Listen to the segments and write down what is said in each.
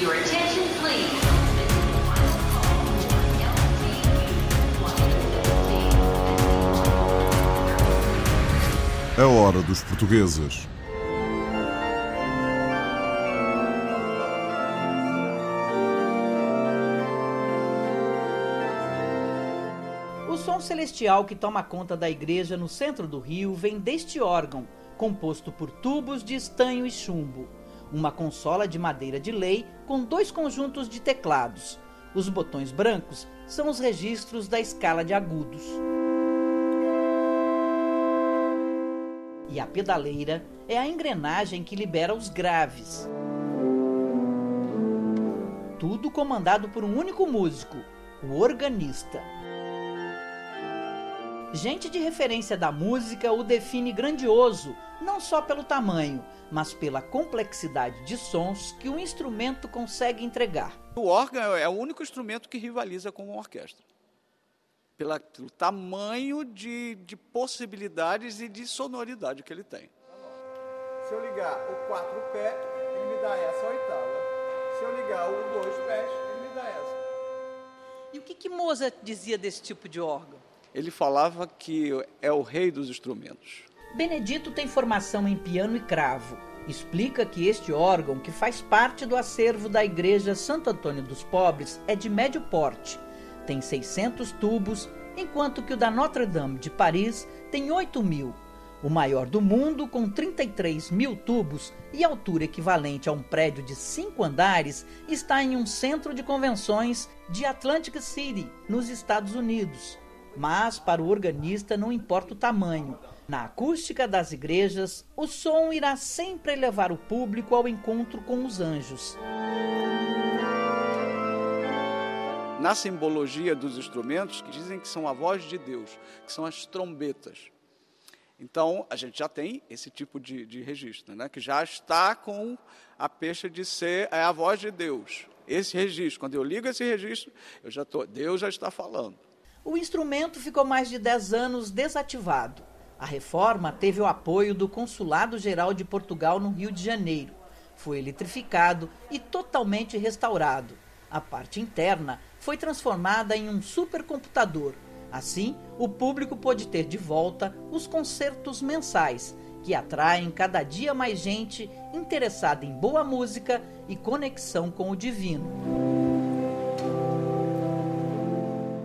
Your attention, please. A hora dos portugueses. O som celestial que toma conta da igreja no centro do rio vem deste órgão, composto por tubos de estanho e chumbo. Uma consola de madeira de lei com dois conjuntos de teclados. Os botões brancos são os registros da escala de agudos. E a pedaleira é a engrenagem que libera os graves. Tudo comandado por um único músico, o organista. Gente de referência da música o define grandioso, não só pelo tamanho, mas pela complexidade de sons que o instrumento consegue entregar. O órgão é o único instrumento que rivaliza com uma orquestra. Pela, pelo tamanho de, de possibilidades e de sonoridade que ele tem. Se eu ligar o quatro pé, ele me dá essa oitava. Se eu ligar o dois pés, ele me dá essa. E o que, que Mozart dizia desse tipo de órgão? Ele falava que é o rei dos instrumentos. Benedito tem formação em piano e cravo. Explica que este órgão, que faz parte do acervo da Igreja Santo Antônio dos Pobres, é de médio porte. Tem 600 tubos, enquanto que o da Notre-Dame de Paris tem 8 mil. O maior do mundo, com 33 mil tubos e altura equivalente a um prédio de cinco andares, está em um centro de convenções de Atlantic City, nos Estados Unidos. Mas para o organista não importa o tamanho. Na acústica das igrejas, o som irá sempre levar o público ao encontro com os anjos. Na simbologia dos instrumentos, que dizem que são a voz de Deus, que são as trombetas. Então, a gente já tem esse tipo de, de registro, né? que já está com a peixe de ser é a voz de Deus. Esse registro, quando eu ligo esse registro, eu já tô, Deus já está falando. O instrumento ficou mais de 10 anos desativado. A reforma teve o apoio do Consulado Geral de Portugal no Rio de Janeiro. Foi eletrificado e totalmente restaurado. A parte interna foi transformada em um supercomputador. Assim, o público pôde ter de volta os concertos mensais, que atraem cada dia mais gente interessada em boa música e conexão com o divino.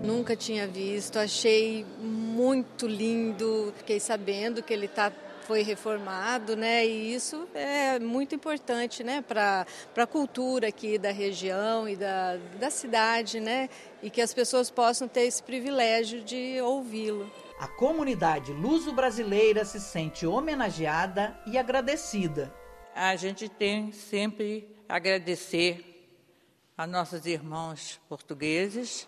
Nunca tinha visto, achei muito lindo. Fiquei sabendo que ele tá, foi reformado, né? E isso é muito importante, né? Para a cultura aqui da região e da, da cidade, né? E que as pessoas possam ter esse privilégio de ouvi-lo. A comunidade luso-brasileira se sente homenageada e agradecida. A gente tem sempre a agradecer a nossos irmãos portugueses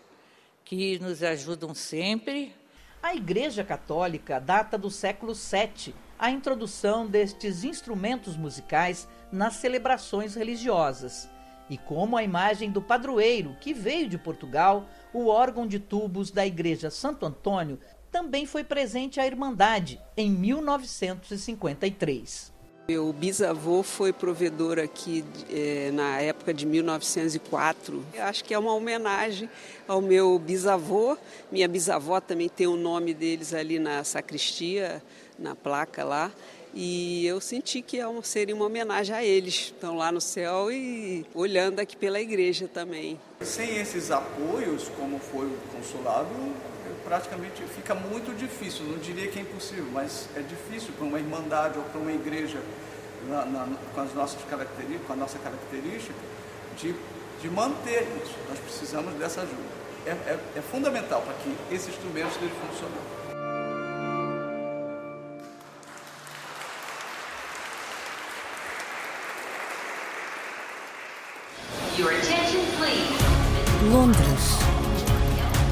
que nos ajudam sempre. A Igreja Católica data do século VII a introdução destes instrumentos musicais nas celebrações religiosas. E como a imagem do padroeiro, que veio de Portugal, o órgão de tubos da Igreja Santo Antônio também foi presente à Irmandade em 1953. Meu bisavô foi provedor aqui é, na época de 1904. Eu acho que é uma homenagem ao meu bisavô. Minha bisavó também tem o nome deles ali na sacristia, na placa lá. E eu senti que é seria uma homenagem a eles. Estão lá no céu e olhando aqui pela igreja também. Sem esses apoios, como foi o consulado, praticamente fica muito difícil, não diria que é impossível, mas é difícil para uma irmandade ou para uma igreja na, na, com as nossas características, com a nossa característica, de, de manter isso. Nós precisamos dessa ajuda. É, é, é fundamental para que esse instrumento esteja funcionando. Londres,